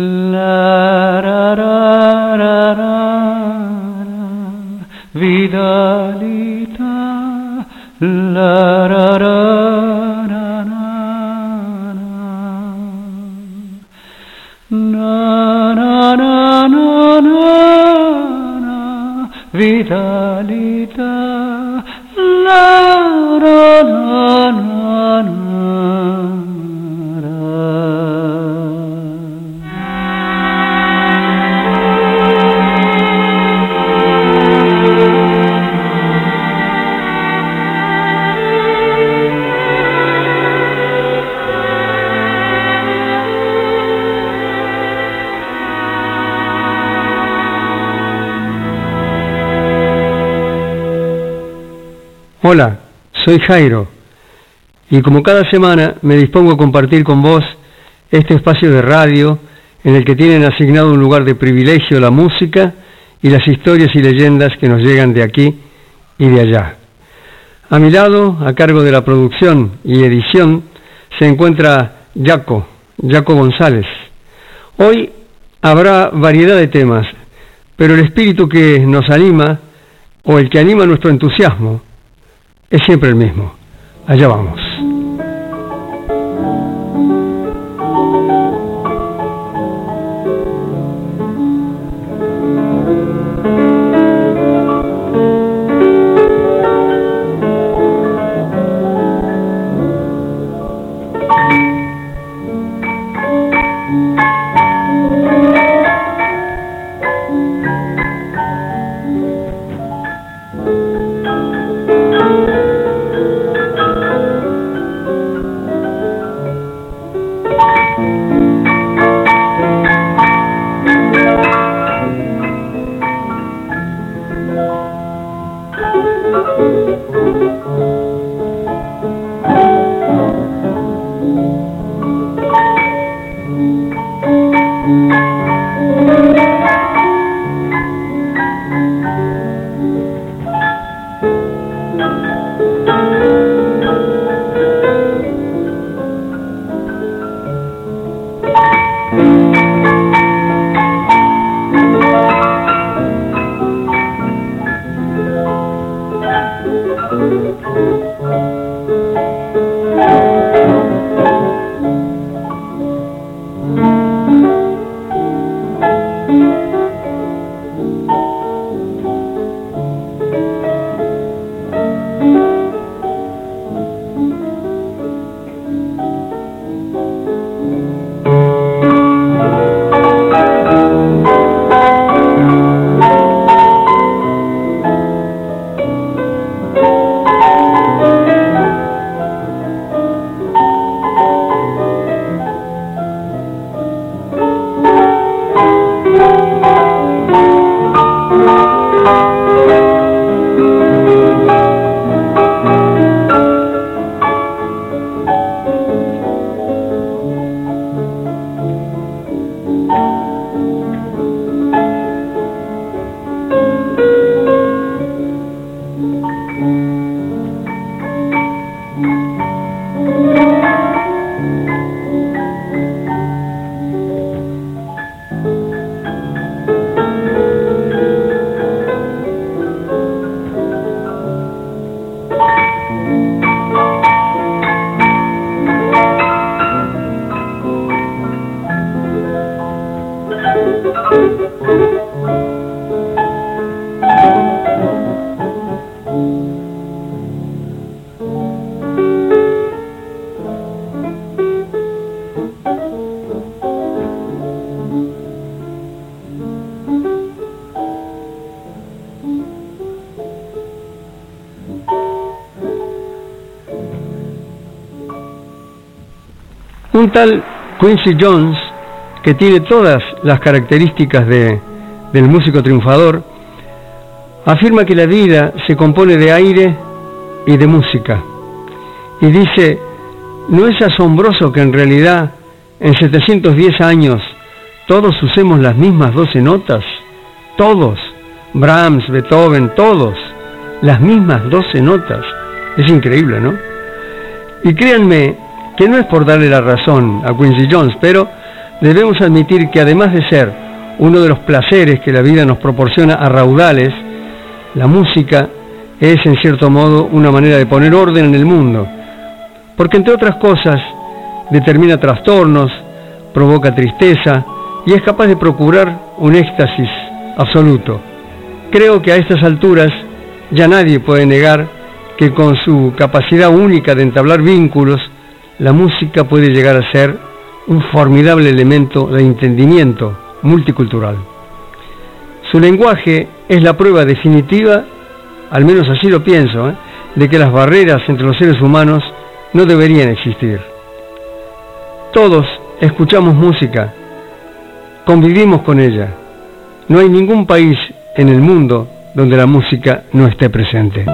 La, ra, ra, ra, ra, Vidalita, la, Hola, soy Jairo y como cada semana me dispongo a compartir con vos este espacio de radio en el que tienen asignado un lugar de privilegio la música y las historias y leyendas que nos llegan de aquí y de allá. A mi lado, a cargo de la producción y edición, se encuentra Jaco, Jaco González. Hoy habrá variedad de temas, pero el espíritu que nos anima o el que anima nuestro entusiasmo es siempre el mismo. Allá vamos. Un tal Quincy Jones, que tiene todas las características de, del músico triunfador, afirma que la vida se compone de aire y de música. Y dice, ¿no es asombroso que en realidad en 710 años todos usemos las mismas 12 notas? Todos, Brahms, Beethoven, todos, las mismas 12 notas. Es increíble, ¿no? Y créanme que no es por darle la razón a Quincy Jones, pero debemos admitir que además de ser uno de los placeres que la vida nos proporciona a raudales, la música es en cierto modo una manera de poner orden en el mundo, porque entre otras cosas determina trastornos, provoca tristeza y es capaz de procurar un éxtasis absoluto. Creo que a estas alturas ya nadie puede negar que con su capacidad única de entablar vínculos, la música puede llegar a ser un formidable elemento de entendimiento multicultural. Su lenguaje es la prueba definitiva, al menos así lo pienso, ¿eh? de que las barreras entre los seres humanos no deberían existir. Todos escuchamos música, convivimos con ella. No hay ningún país en el mundo donde la música no esté presente.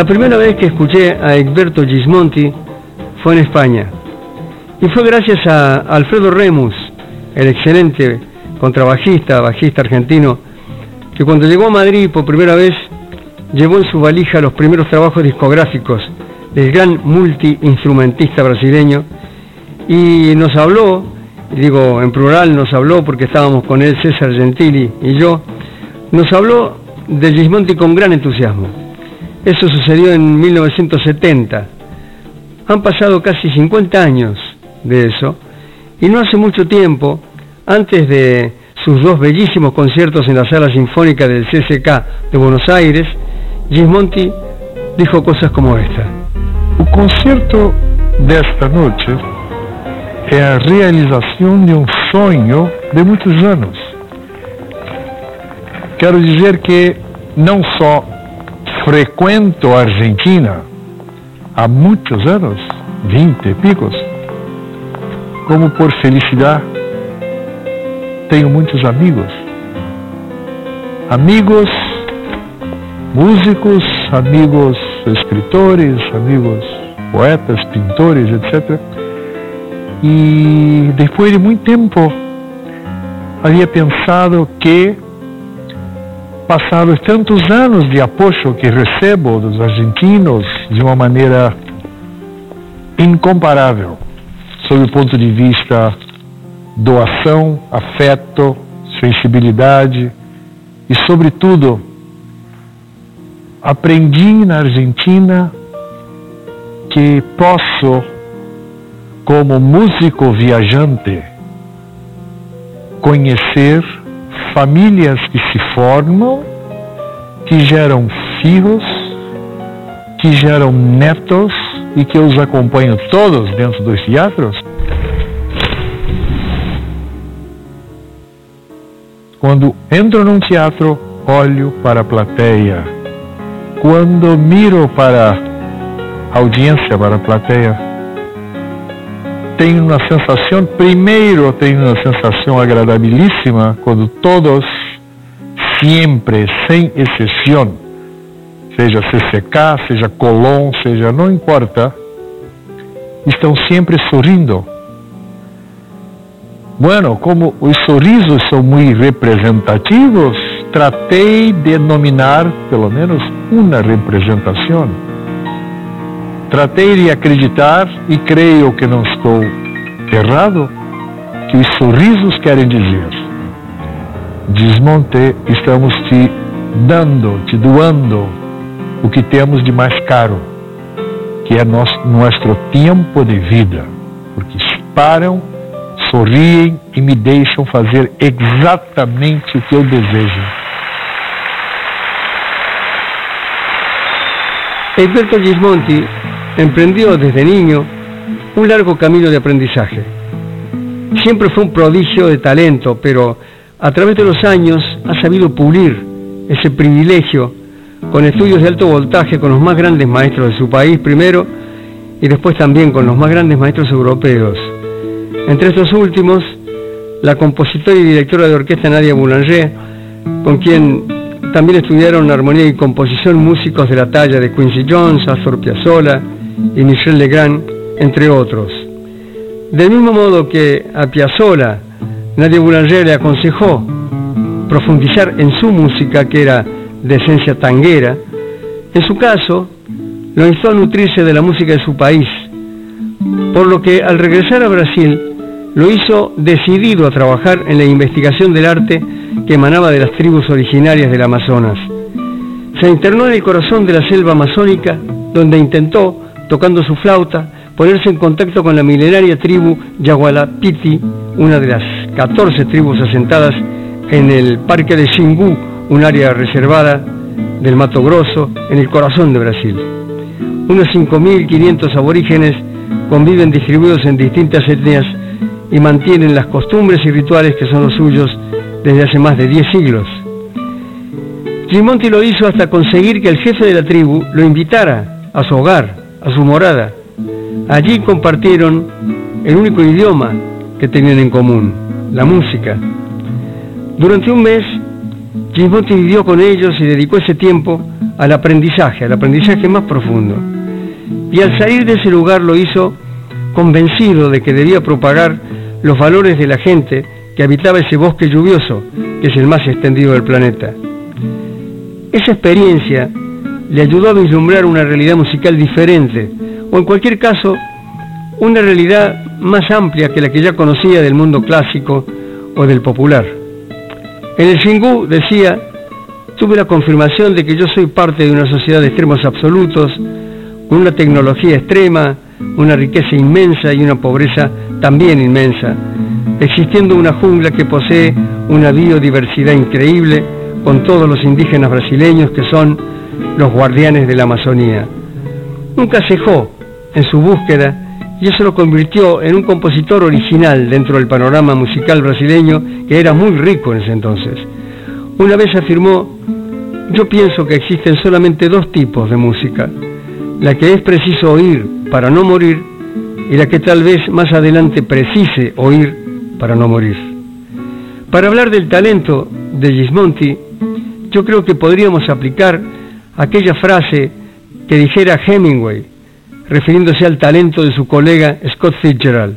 La primera vez que escuché a Egberto Gismonti fue en España. Y fue gracias a Alfredo Remus, el excelente contrabajista, bajista argentino, que cuando llegó a Madrid por primera vez llevó en su valija los primeros trabajos discográficos del gran multiinstrumentista brasileño y nos habló, digo en plural nos habló porque estábamos con él César Gentili y yo, nos habló de Gismonti con gran entusiasmo. Eso sucedió en 1970. Han pasado casi 50 años de eso y no hace mucho tiempo, antes de sus dos bellísimos conciertos en la sala sinfónica del CCK de Buenos Aires, Gismonti dijo cosas como esta. O concerto desta noite é a realização de um sonho de muitos anos. Quero dizer que não só frecuento Argentina há muitos anos, vinte e picos, como por felicidade tenho muitos amigos. Amigos músicos, amigos escritores, amigos poetas, pintores, etc. E depois de muito tempo havia pensado que passados tantos anos de apoio que recebo dos argentinos de uma maneira incomparável, sob o ponto de vista doação, afeto, sensibilidade e, sobretudo, aprendi na Argentina que posso, como músico viajante, conhecer, famílias que se formam, que geram filhos, que geram netos e que os acompanham todos dentro dos teatros? Quando entro num teatro, olho para a plateia. Quando miro para a audiência, para a plateia, tenho uma sensação, primeiro tenho uma sensação agradabilíssima quando todos, sempre, sem exceção, seja CCK, seja Colón, seja, não importa, estão sempre sorrindo Bueno, como os sorrisos são muito representativos, tratei de nominar pelo menos uma representação. Tratei de acreditar, e creio que não estou errado, que os sorrisos querem dizer: Desmonte, estamos te dando, te doando o que temos de mais caro, que é nosso, nosso tempo de vida, porque param sorriem e me deixam fazer exatamente o que eu desejo. Egberto Gismonti emprendió desde niño un largo camino de aprendizaje. Siempre fue un prodigio de talento, pero a través de los años ha sabido pulir ese privilegio con estudios de alto voltaje con los más grandes maestros de su país primero y después también con los más grandes maestros europeos. Entre estos últimos, la compositora y directora de orquesta Nadia Boulanger, con quien también estudiaron armonía y composición músicos de la talla de Quincy Jones, Astor Piazzolla y Michel Legrand, entre otros. Del mismo modo que a Piazzolla, Nadia Boulanger le aconsejó profundizar en su música, que era de esencia tanguera, en su caso, lo instó a nutrirse de la música de su país, por lo que al regresar a Brasil lo hizo decidido a trabajar en la investigación del arte que emanaba de las tribus originarias del Amazonas. Se internó en el corazón de la selva amazónica, donde intentó, tocando su flauta, ponerse en contacto con la milenaria tribu Yagualapiti, una de las 14 tribus asentadas en el Parque de Xingu, un área reservada del Mato Grosso, en el corazón de Brasil. Unos 5.500 aborígenes conviven distribuidos en distintas etnias y mantienen las costumbres y rituales que son los suyos desde hace más de 10 siglos. Gimonti lo hizo hasta conseguir que el jefe de la tribu lo invitara a su hogar, a su morada. Allí compartieron el único idioma que tenían en común, la música. Durante un mes, Gimonti vivió con ellos y dedicó ese tiempo al aprendizaje, al aprendizaje más profundo. Y al salir de ese lugar lo hizo convencido de que debía propagar los valores de la gente que habitaba ese bosque lluvioso, que es el más extendido del planeta. Esa experiencia le ayudó a vislumbrar una realidad musical diferente, o en cualquier caso, una realidad más amplia que la que ya conocía del mundo clásico o del popular. En el Xingu decía, tuve la confirmación de que yo soy parte de una sociedad de extremos absolutos, con una tecnología extrema, una riqueza inmensa y una pobreza también inmensa, existiendo una jungla que posee una biodiversidad increíble con todos los indígenas brasileños que son los guardianes de la Amazonía. Nunca cejó en su búsqueda y eso lo convirtió en un compositor original dentro del panorama musical brasileño que era muy rico en ese entonces. Una vez afirmó, yo pienso que existen solamente dos tipos de música, la que es preciso oír para no morir y la que tal vez más adelante precise oír para no morir. Para hablar del talento de Gismonti, yo creo que podríamos aplicar aquella frase que dijera Hemingway, refiriéndose al talento de su colega Scott Fitzgerald.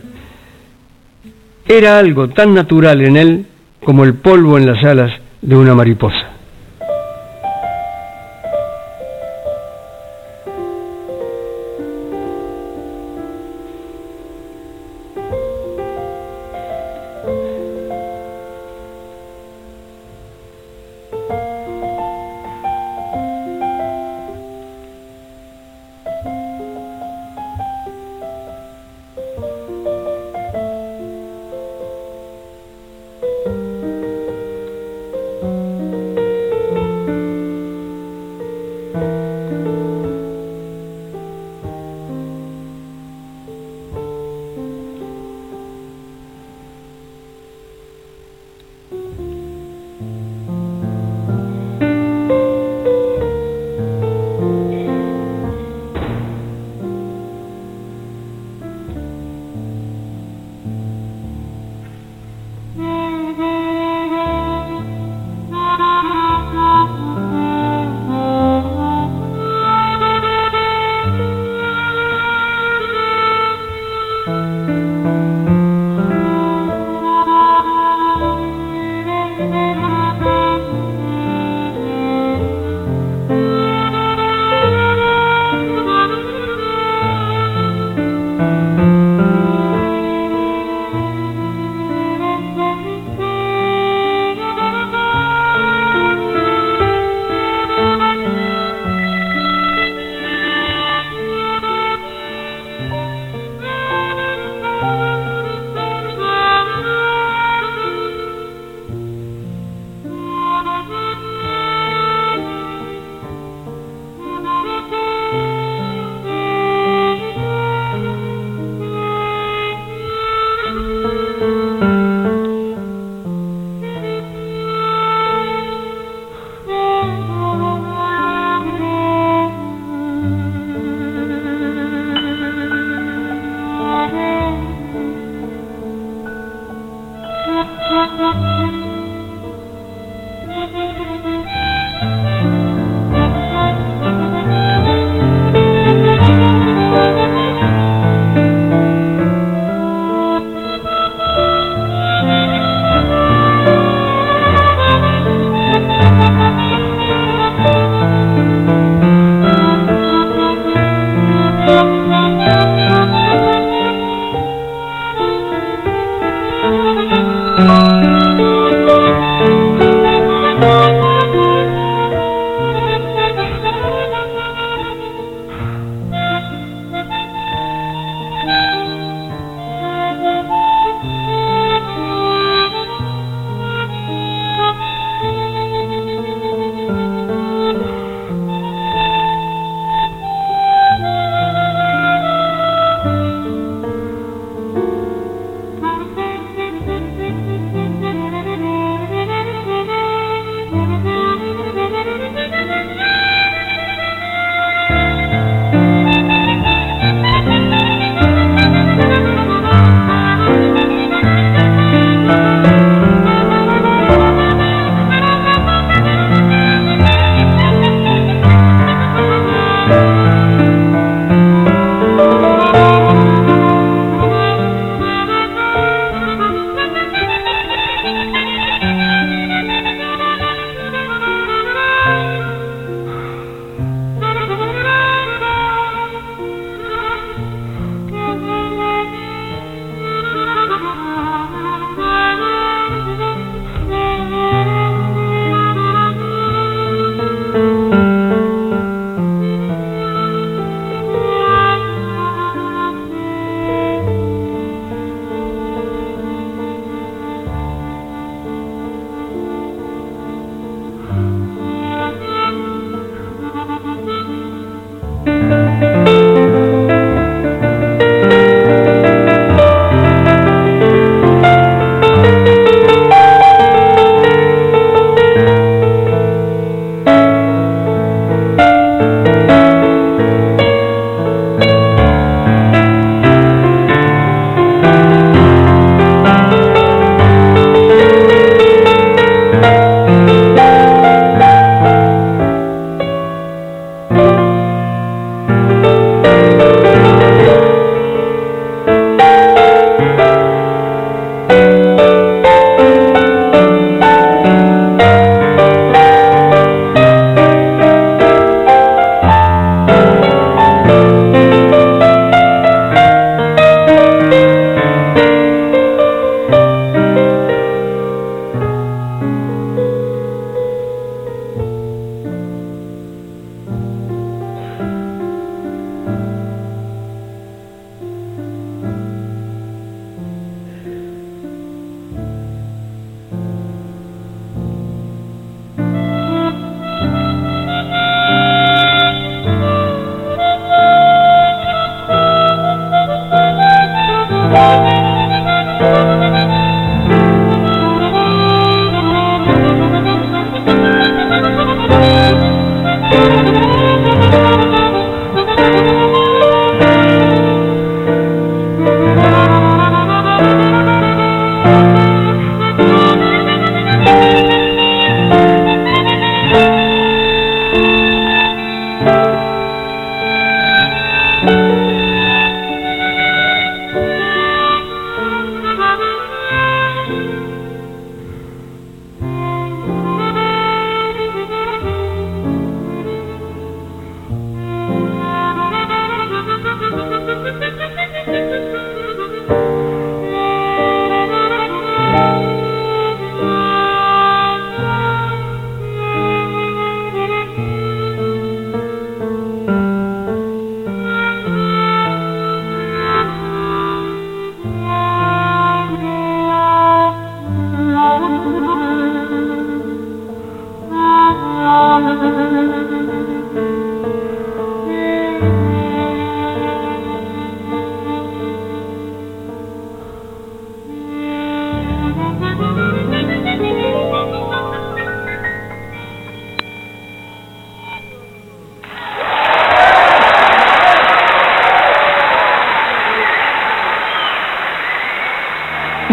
Era algo tan natural en él como el polvo en las alas de una mariposa.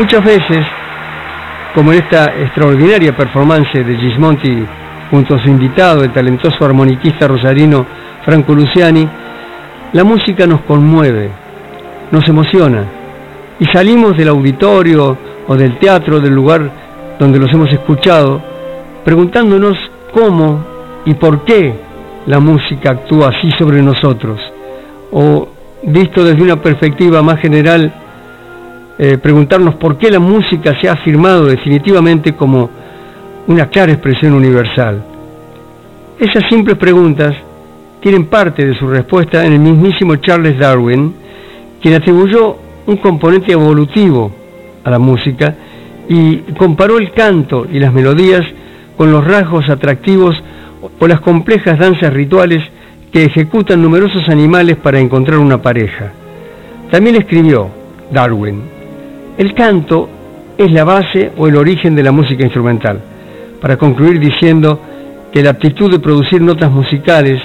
Muchas veces, como en esta extraordinaria performance de Gismonti junto a su invitado, el talentoso armoniquista rosarino Franco Luciani, la música nos conmueve, nos emociona. Y salimos del auditorio o del teatro, del lugar donde los hemos escuchado, preguntándonos cómo y por qué la música actúa así sobre nosotros, o visto desde una perspectiva más general, eh, preguntarnos por qué la música se ha afirmado definitivamente como una clara expresión universal. Esas simples preguntas tienen parte de su respuesta en el mismísimo Charles Darwin, quien atribuyó un componente evolutivo a la música y comparó el canto y las melodías con los rasgos atractivos o las complejas danzas rituales que ejecutan numerosos animales para encontrar una pareja. También escribió Darwin, el canto es la base o el origen de la música instrumental, para concluir diciendo que la aptitud de producir notas musicales,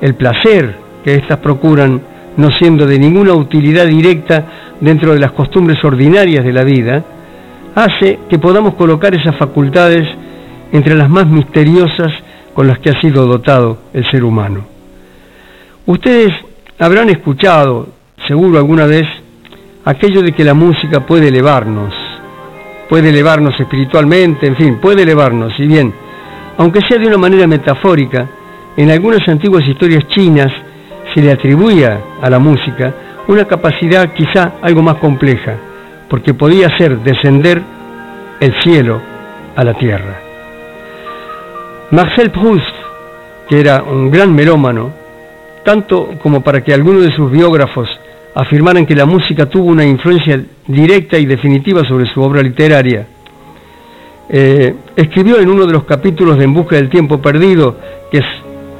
el placer que éstas procuran, no siendo de ninguna utilidad directa dentro de las costumbres ordinarias de la vida, hace que podamos colocar esas facultades entre las más misteriosas con las que ha sido dotado el ser humano. Ustedes habrán escuchado, seguro alguna vez, aquello de que la música puede elevarnos, puede elevarnos espiritualmente, en fin, puede elevarnos, y bien, aunque sea de una manera metafórica, en algunas antiguas historias chinas se le atribuía a la música una capacidad quizá algo más compleja, porque podía hacer descender el cielo a la tierra. Marcel Proust, que era un gran melómano, tanto como para que algunos de sus biógrafos afirmaran que la música tuvo una influencia directa y definitiva sobre su obra literaria, eh, escribió en uno de los capítulos de En Busca del Tiempo Perdido, que es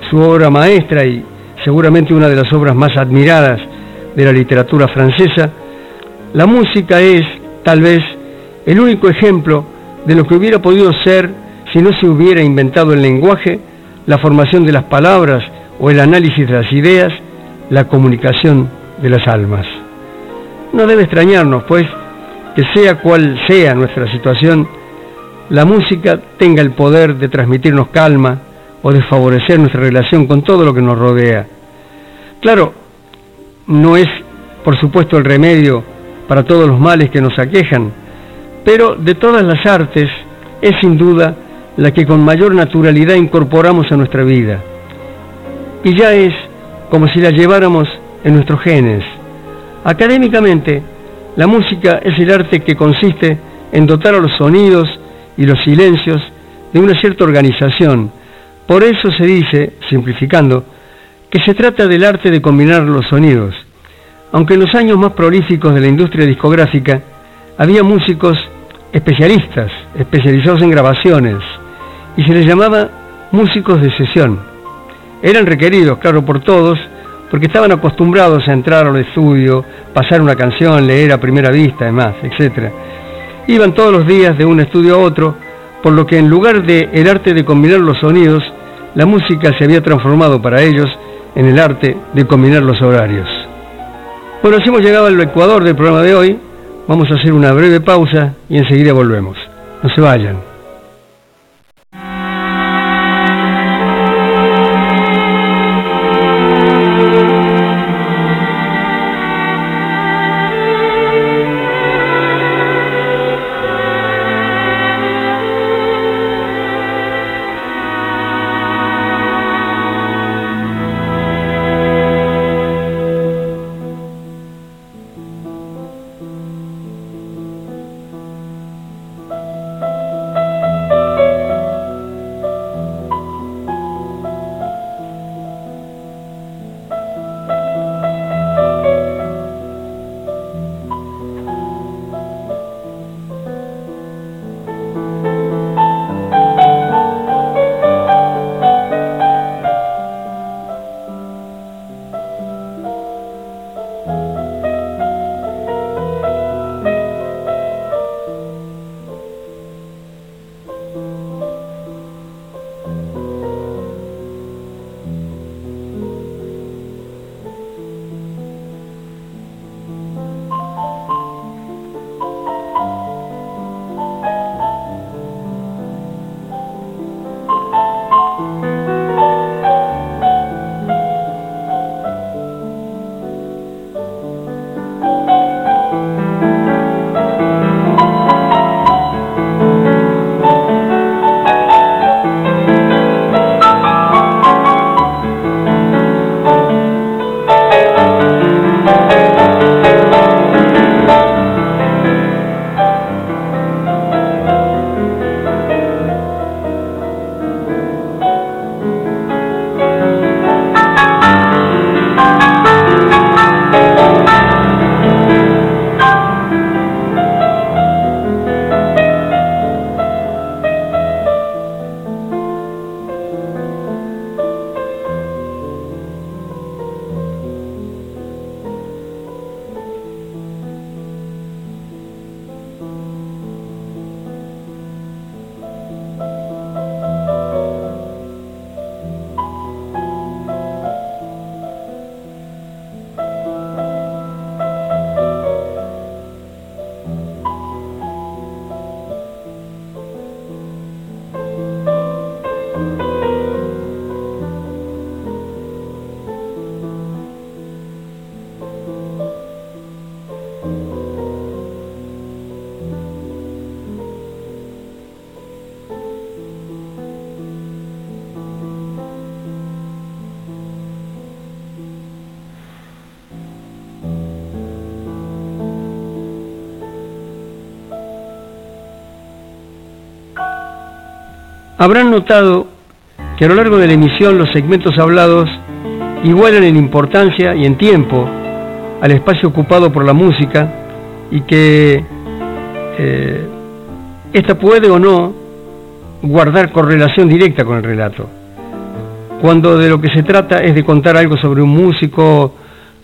su obra maestra y seguramente una de las obras más admiradas de la literatura francesa, la música es, tal vez, el único ejemplo de lo que hubiera podido ser si no se hubiera inventado el lenguaje, la formación de las palabras o el análisis de las ideas, la comunicación de las almas. No debe extrañarnos, pues, que sea cual sea nuestra situación, la música tenga el poder de transmitirnos calma o de favorecer nuestra relación con todo lo que nos rodea. Claro, no es, por supuesto, el remedio para todos los males que nos aquejan, pero de todas las artes es sin duda la que con mayor naturalidad incorporamos a nuestra vida. Y ya es como si la lleváramos en nuestros genes. Académicamente, la música es el arte que consiste en dotar a los sonidos y los silencios de una cierta organización. Por eso se dice, simplificando, que se trata del arte de combinar los sonidos. Aunque en los años más prolíficos de la industria discográfica había músicos especialistas, especializados en grabaciones, y se les llamaba músicos de sesión. Eran requeridos, claro, por todos, porque estaban acostumbrados a entrar al estudio, pasar una canción, leer a primera vista, además, etc. Iban todos los días de un estudio a otro, por lo que en lugar de el arte de combinar los sonidos, la música se había transformado para ellos en el arte de combinar los horarios. Bueno, así hemos llegado al Ecuador del programa de hoy. Vamos a hacer una breve pausa y enseguida volvemos. No se vayan. Habrán notado que a lo largo de la emisión los segmentos hablados igualan en importancia y en tiempo al espacio ocupado por la música y que eh, esta puede o no guardar correlación directa con el relato. Cuando de lo que se trata es de contar algo sobre un músico,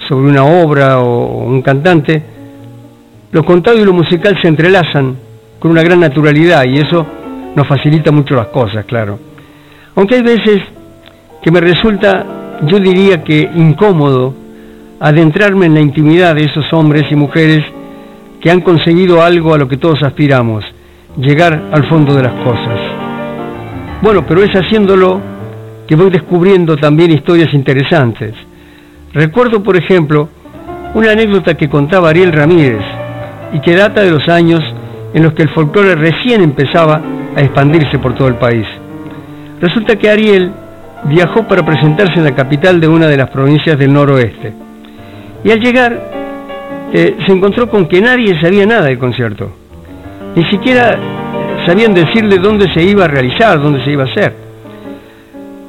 sobre una obra o un cantante, lo contado y lo musical se entrelazan con una gran naturalidad y eso nos facilita mucho las cosas, claro. Aunque hay veces que me resulta, yo diría que incómodo, adentrarme en la intimidad de esos hombres y mujeres que han conseguido algo a lo que todos aspiramos, llegar al fondo de las cosas. Bueno, pero es haciéndolo que voy descubriendo también historias interesantes. Recuerdo, por ejemplo, una anécdota que contaba Ariel Ramírez y que data de los años en los que el folclore recién empezaba a expandirse por todo el país. Resulta que Ariel viajó para presentarse en la capital de una de las provincias del noroeste. Y al llegar eh, se encontró con que nadie sabía nada del concierto. Ni siquiera sabían decirle dónde se iba a realizar, dónde se iba a hacer.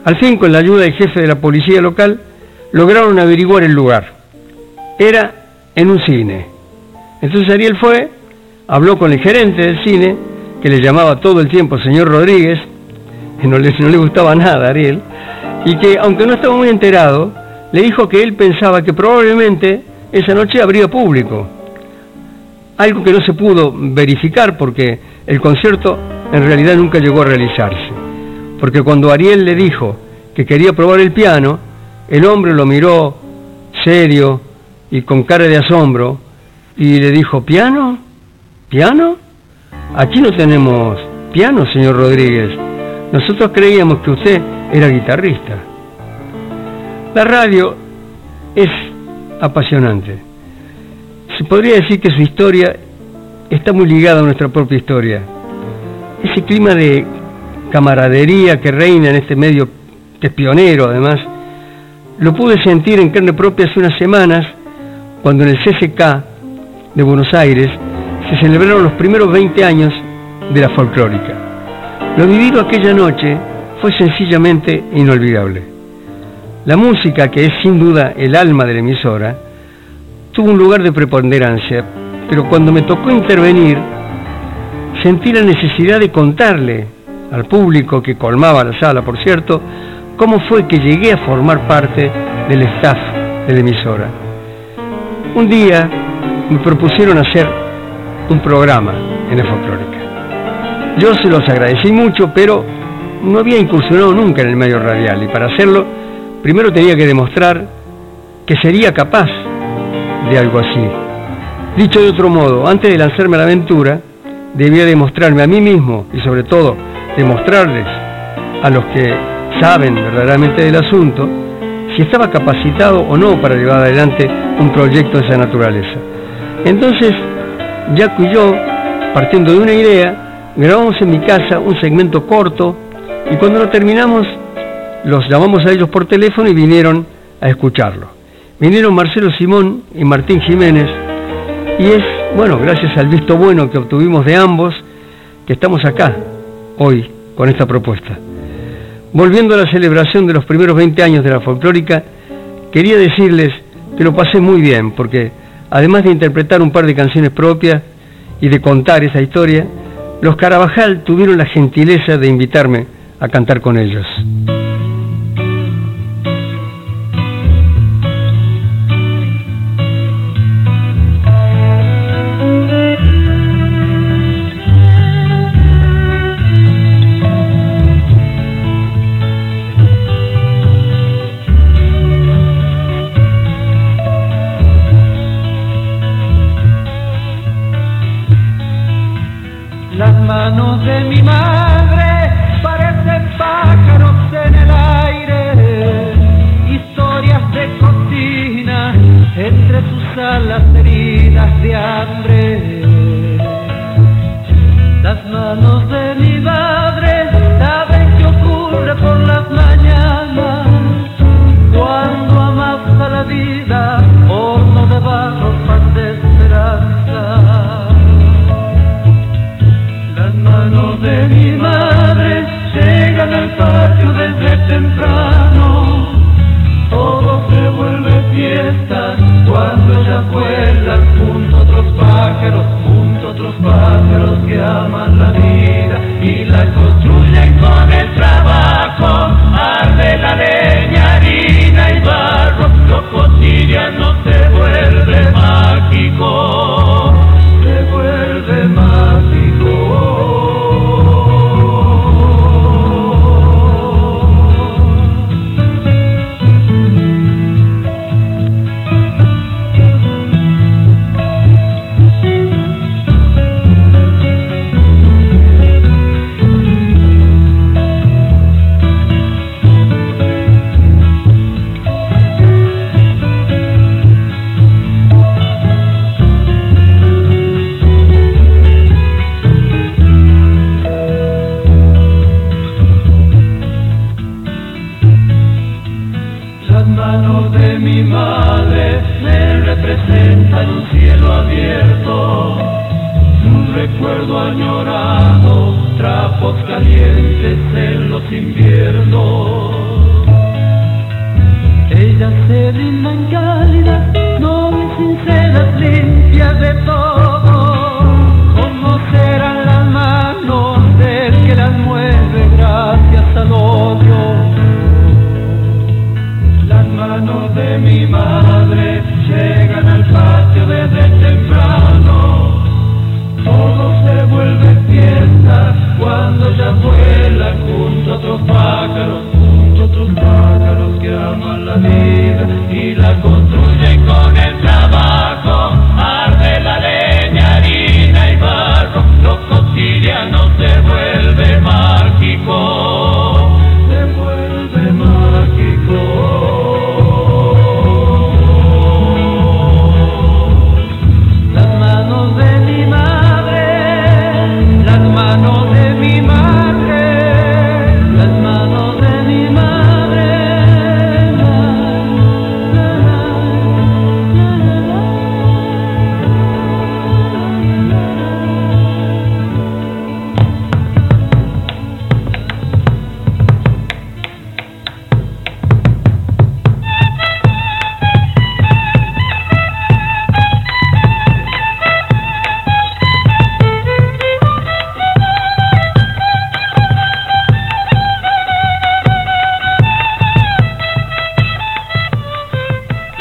Al fin, con la ayuda del jefe de la policía local, lograron averiguar el lugar. Era en un cine. Entonces Ariel fue, habló con el gerente del cine, que le llamaba todo el tiempo señor Rodríguez, que no le, no le gustaba nada a Ariel, y que, aunque no estaba muy enterado, le dijo que él pensaba que probablemente esa noche habría público. Algo que no se pudo verificar porque el concierto en realidad nunca llegó a realizarse. Porque cuando Ariel le dijo que quería probar el piano, el hombre lo miró serio y con cara de asombro y le dijo, ¿piano? ¿Piano? Aquí no tenemos piano, señor Rodríguez. Nosotros creíamos que usted era guitarrista. La radio es apasionante. Se podría decir que su historia está muy ligada a nuestra propia historia. Ese clima de camaradería que reina en este medio, que es pionero además, lo pude sentir en carne propia hace unas semanas, cuando en el CCK de Buenos Aires se celebraron los primeros 20 años de la folclórica. Lo vivido aquella noche fue sencillamente inolvidable. La música, que es sin duda el alma de la emisora, tuvo un lugar de preponderancia, pero cuando me tocó intervenir, sentí la necesidad de contarle al público que colmaba la sala, por cierto, cómo fue que llegué a formar parte del staff de la emisora. Un día me propusieron hacer un programa en la folclórica. Yo se los agradecí mucho, pero no había incursionado nunca en el medio radial y para hacerlo primero tenía que demostrar que sería capaz de algo así. Dicho de otro modo, antes de lanzarme a la aventura, debía demostrarme a mí mismo y sobre todo demostrarles a los que saben verdaderamente del asunto si estaba capacitado o no para llevar adelante un proyecto de esa naturaleza. Entonces, Jaco y yo, partiendo de una idea, grabamos en mi casa un segmento corto y cuando lo terminamos los llamamos a ellos por teléfono y vinieron a escucharlo. Vinieron Marcelo Simón y Martín Jiménez y es, bueno, gracias al visto bueno que obtuvimos de ambos, que estamos acá hoy con esta propuesta. Volviendo a la celebración de los primeros 20 años de la folclórica, quería decirles que lo pasé muy bien, porque además de interpretar un par de canciones propias y de contar esa historia, los Carabajal tuvieron la gentileza de invitarme a cantar con ellos.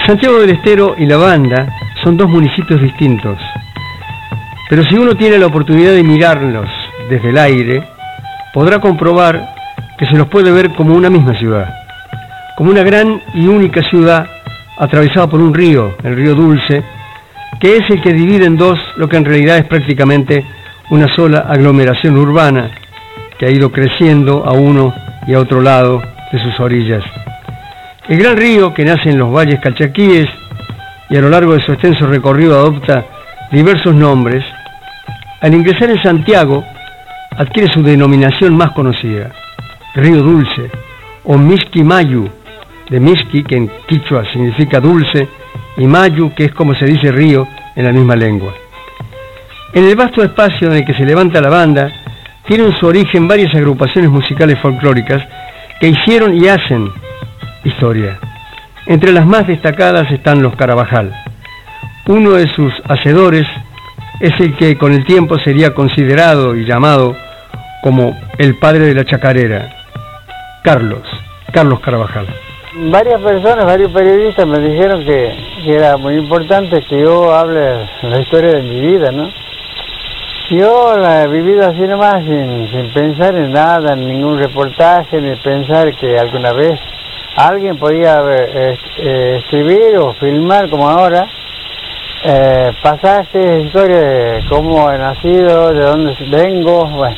Santiago del Estero y La Banda son dos municipios distintos, pero si uno tiene la oportunidad de mirarlos desde el aire, podrá comprobar que se los puede ver como una misma ciudad, como una gran y única ciudad atravesada por un río, el río Dulce, que es el que divide en dos lo que en realidad es prácticamente una sola aglomeración urbana que ha ido creciendo a uno y a otro lado de sus orillas. El gran río que nace en los valles calchaquíes y a lo largo de su extenso recorrido adopta diversos nombres, al ingresar en Santiago adquiere su denominación más conocida, Río Dulce o Miski Mayu, de Miski que en quichua significa dulce y Mayu que es como se dice río en la misma lengua. En el vasto espacio en el que se levanta la banda tienen su origen varias agrupaciones musicales folclóricas que hicieron y hacen historia. Entre las más destacadas están los Carabajal. Uno de sus hacedores es el que con el tiempo sería considerado y llamado como el padre de la chacarera, Carlos, Carlos Carabajal. Varias personas, varios periodistas me dijeron que, era muy importante que yo hable la historia de mi vida, ¿no? Yo la he vivido así nomás, sin, sin pensar en nada, en ningún reportaje, ni pensar que alguna vez alguien podía eh, eh, escribir o filmar como ahora eh, pasajes, historia de cómo he nacido, de dónde vengo, bueno.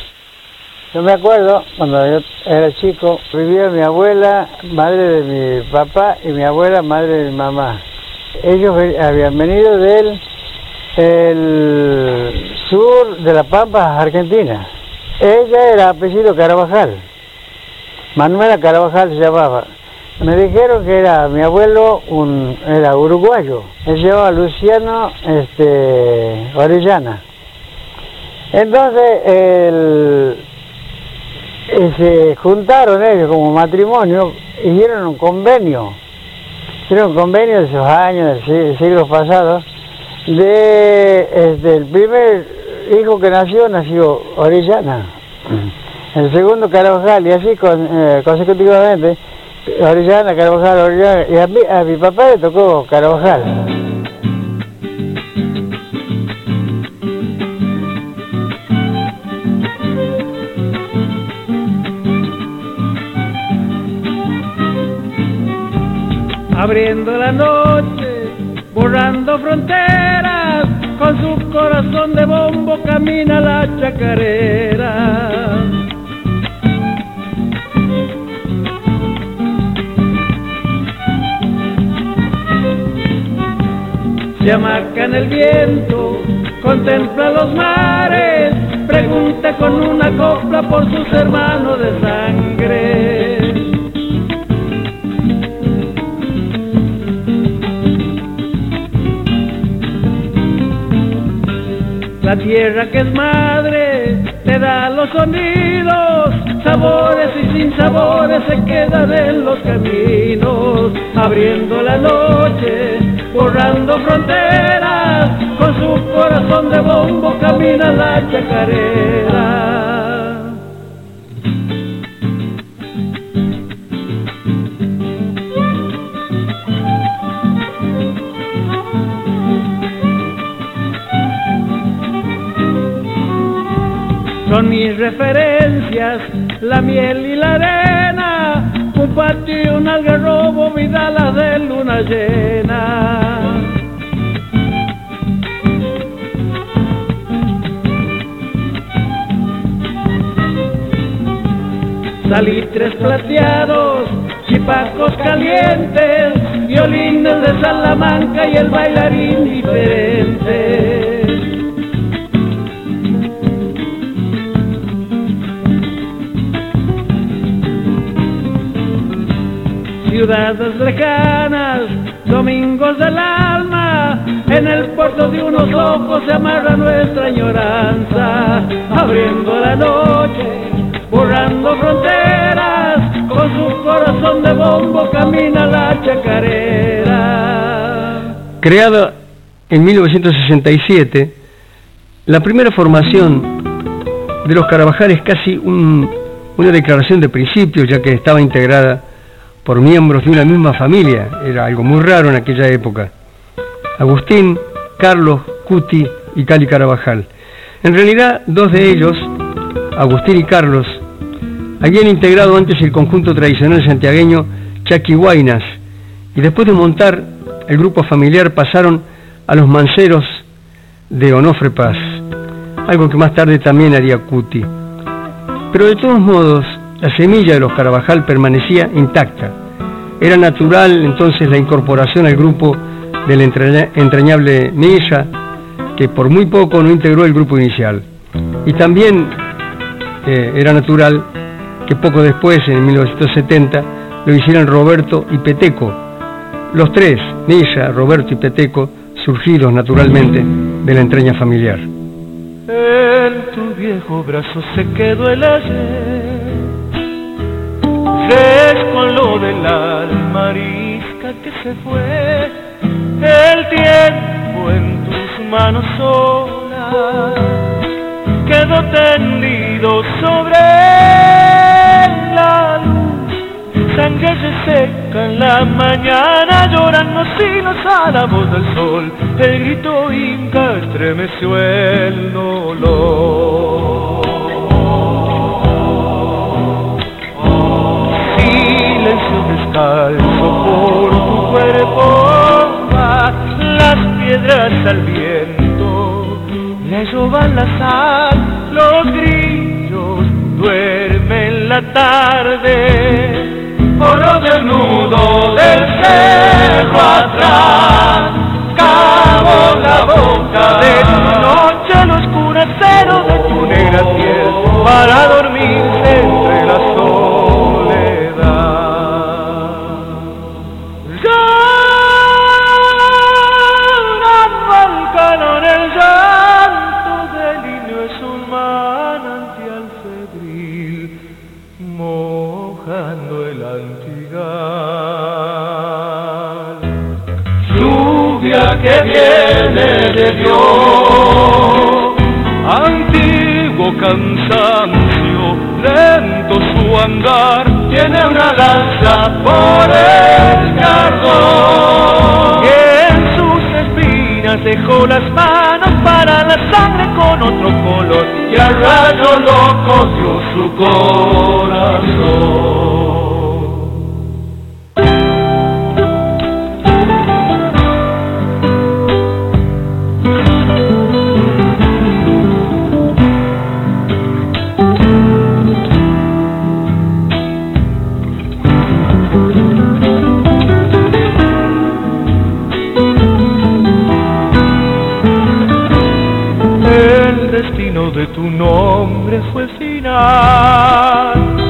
Yo me acuerdo, cuando yo era chico, vivía mi abuela, madre de mi papá, y mi abuela, madre de mi mamá. Ellos habían venido del el sur de La Pampa, Argentina. Ella era apellido Carabajal. Manuela Carabajal se llamaba. Me dijeron que era mi abuelo, un, era uruguayo. Él se llamaba Luciano este, Orellana. Entonces, el, eh, se juntaron ellos como matrimonio, hicieron un convenio. Hicieron un convenio de esos años, del si- siglo pasado, de este, el primer hijo que nació, nació Orellana. El segundo Carabajal, y así eh, consecutivamente, Orellana, Carabajal, Orellana, y a, mí, a mi papá le tocó Carabajal. abriendo la noche, borrando fronteras, con su corazón de bombo camina la chacarera. Se amarca en el viento, contempla los mares, pregunta con una copla por sus hermanos de sangre. La tierra que es madre te da los sonidos, sabores y sin sabores se quedan en los caminos, abriendo la noche, borrando fronteras, con su corazón de bombo camina la chacarera. Son mis referencias, la miel y la arena, patio, un algarrobo, vidala de luna llena. Salitres plateados, chipacos calientes, violines de Salamanca y el bailarín diferente. Ciudades lejanas, domingos del alma, en el puerto de unos ojos se amarra nuestra añoranza, abriendo la noche, borrando fronteras, con su corazón de bombo camina la chacarera. Creada en 1967, la primera formación de los Carabajal es casi una declaración de principios, ya que estaba integrada por miembros de una misma familia, era algo muy raro en aquella época. Agustín, Carlos, Cuti y Cali Carabajal. En realidad, dos de ellos, Agustín y Carlos, habían integrado antes el conjunto tradicional santiagueño Chaquihuaynas y después de montar el grupo familiar pasaron a los manceros de Onofre Paz, algo que más tarde también haría Cuti. Pero de todos modos, la semilla de los Carabajal permanecía intacta. Era natural entonces la incorporación al grupo del entrañable Milla, que por muy poco no integró el grupo inicial. Y también eh, era natural que poco después, en 1970, lo hicieran Roberto y Peteco. Los tres, Milla, Roberto y Peteco, surgidos naturalmente de la entraña familiar. En tu viejo brazo se quedó el ayer con lo del alma arisca que se fue, el tiempo en tus manos solas quedó tendido sobre la luz, sangre se seca en la mañana, lloran los hilos a la voz del sol, el grito inca estremeció el dolor. Descalzo por tu cuerpo va las piedras al viento, le roban la sal, los grillos duermen la tarde, por lo desnudo del cerro atrás, cabo la boca de tu noche, lo oscura cero de tu negra piel, para dormirse Antiguo cansancio, lento su andar, tiene una lanza por el cardón. Y en sus espinas dejó las manos para la sangre con otro color, y al rayo loco dio su corazón.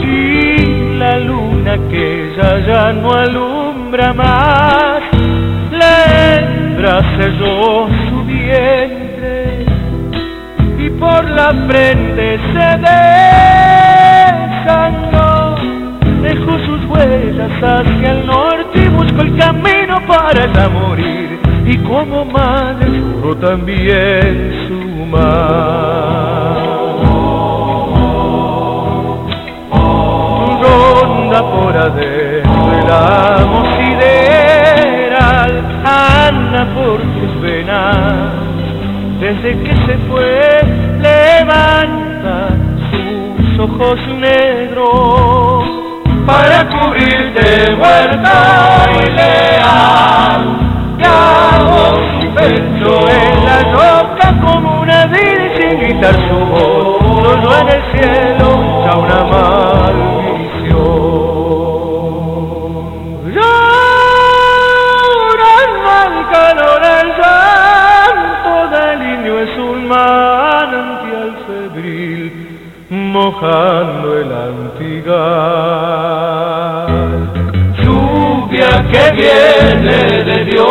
Y la luna que ya ya no alumbra más, la hembra cerró su vientre por la frente se dejando, dejó sus huellas hacia el norte y buscó el camino para ya morir. Y como madre lloró también su mar. Ronda por adentro el amo sideral, anda por tus venas desde que se fue levanta sus ojos negros para cubrirte muerta y leal. Pecho en la roca como una sin gritar su voz, solo en el cielo ya una maldición. Mojando el antigal. Lluvia que viene de Dios,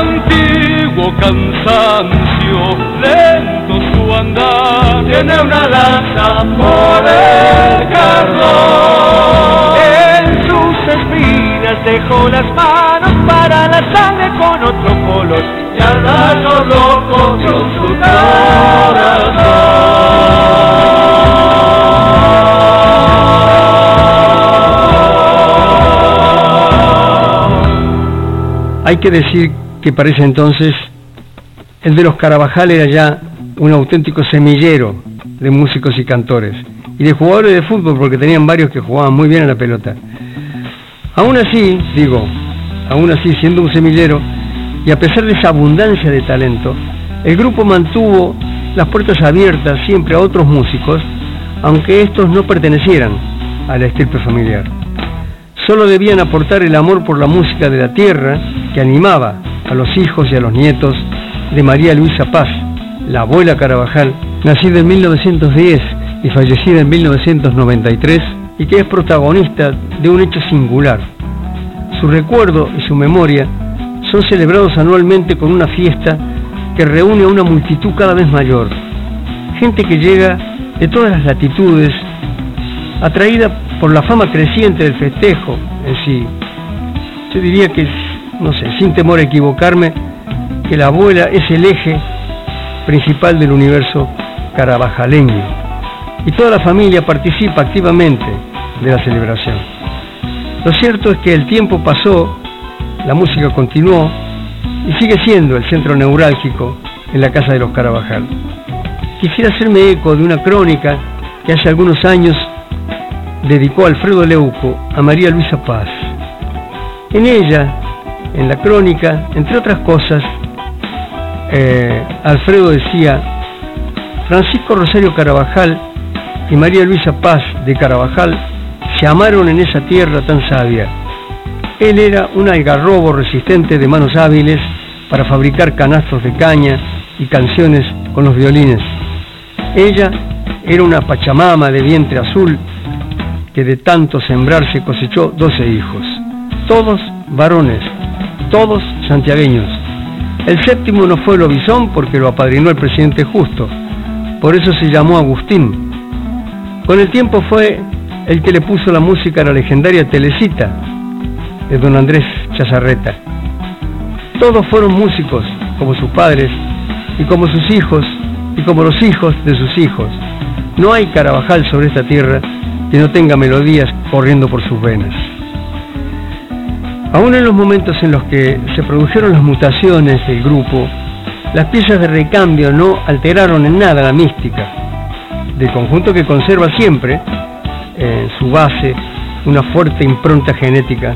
antiguo cansancio, lento su andar, tiene una lanza por el cardón. En sus espinas dejó las manos para la sangre con otro color loco su Hay que decir que para ese entonces el de los Carabajal era ya un auténtico semillero de músicos y cantores y de jugadores de fútbol porque tenían varios que jugaban muy bien a la pelota. Aún así, digo, aún así siendo un semillero, y a pesar de esa abundancia de talento, el grupo mantuvo las puertas abiertas siempre a otros músicos, aunque estos no pertenecieran a la estirpe familiar. Solo debían aportar el amor por la música de la tierra que animaba a los hijos y a los nietos de María Luisa Paz, la abuela Carabajal, nacida en 1910 y fallecida en 1993, y que es protagonista de un hecho singular. Su recuerdo y su memoria son celebrados anualmente con una fiesta que reúne a una multitud cada vez mayor. Gente que llega de todas las latitudes, atraída por la fama creciente del festejo en sí. Yo diría que, no sé, sin temor a equivocarme, que la abuela es el eje principal del universo carabajaleño. Y toda la familia participa activamente de la celebración. Lo cierto es que el tiempo pasó la música continuó y sigue siendo el centro neurálgico en la Casa de los Carabajal. Quisiera hacerme eco de una crónica que hace algunos años dedicó Alfredo Leuco a María Luisa Paz. En ella, en la crónica, entre otras cosas, eh, Alfredo decía, Francisco Rosario Carabajal y María Luisa Paz de Carabajal se amaron en esa tierra tan sabia él era un algarrobo resistente de manos hábiles para fabricar canastos de caña y canciones con los violines. Ella era una pachamama de vientre azul que de tanto sembrarse cosechó doce hijos, todos varones, todos santiagueños. El séptimo no fue Lobizón porque lo apadrinó el presidente Justo, por eso se llamó Agustín. Con el tiempo fue el que le puso la música a la legendaria Telecita, de don Andrés Chazarreta. Todos fueron músicos, como sus padres, y como sus hijos, y como los hijos de sus hijos. No hay Carabajal sobre esta tierra que no tenga melodías corriendo por sus venas. Aún en los momentos en los que se produjeron las mutaciones del grupo, las piezas de recambio no alteraron en nada la mística del conjunto que conserva siempre en su base una fuerte impronta genética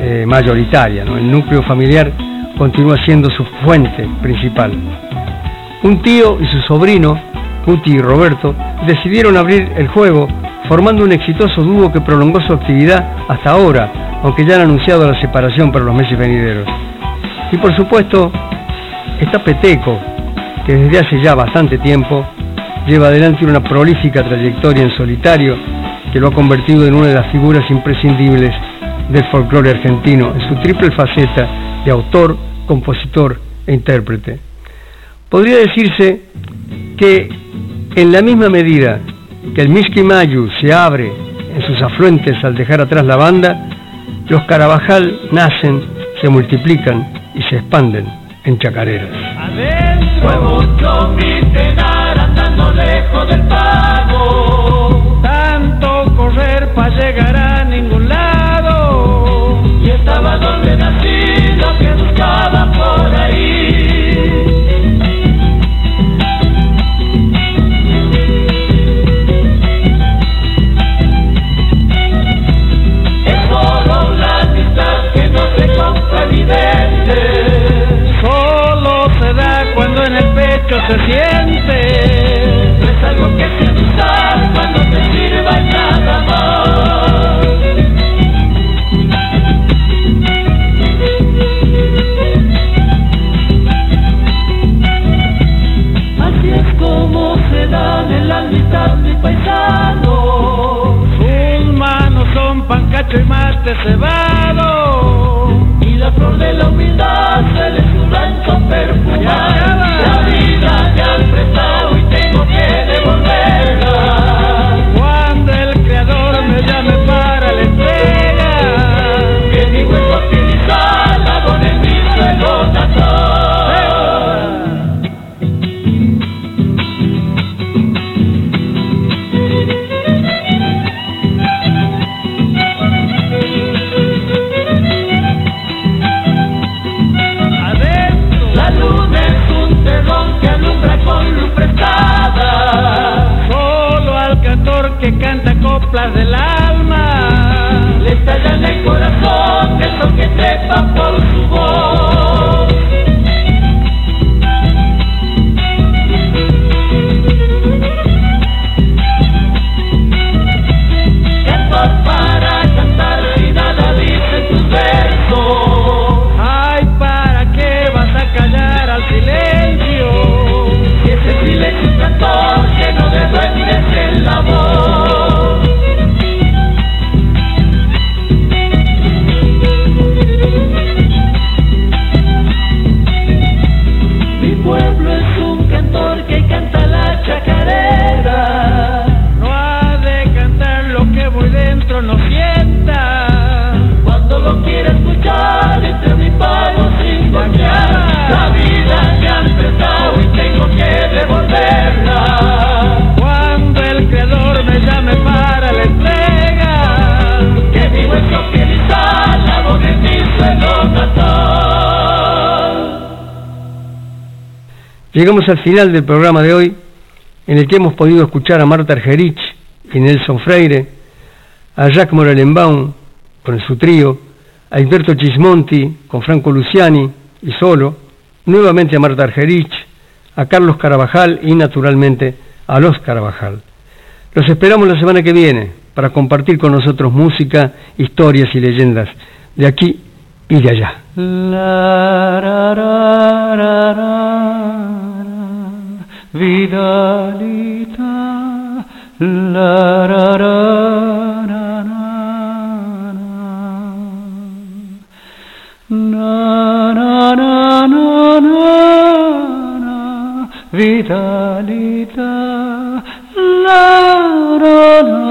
eh, mayoritaria. El núcleo familiar continúa siendo su fuente principal. Un tío y su sobrino, Cuti y Roberto, decidieron abrir el juego formando un exitoso dúo que prolongó su actividad hasta ahora, aunque ya han anunciado la separación para los meses venideros. Y por supuesto, está Peteco, que desde hace ya bastante tiempo lleva adelante una prolífica trayectoria en solitario que lo ha convertido en una de las figuras imprescindibles del folclore argentino en su triple faceta de autor, compositor e intérprete. Podría decirse que en la misma medida que el Miski Mayu se abre en sus afluentes al dejar atrás la banda, los Carabajal nacen, se multiplican y se expanden en chacareras. Como se dan en la mitad mi paisano. Sus manos son pancacho y mate cebado. Y la flor de la humildad se le su rancho perfumado. El son Llegamos al final del programa de hoy, en el que hemos podido escuchar a Marta Argerich y Nelson Freire, a Jacques Morelenbaum con su trío, a Alberto Gismonti con Franco Luciani y solo, nuevamente a Marta Argerich, a Carlos Carabajal y naturalmente a los Carabajal. Los esperamos la semana que viene para compartir con nosotros música, historias y leyendas de aquí y de allá. Vidalita, la, ra, ra, ra, ra, na, na, na, na, na, na, Vidalita, la, ra, ra.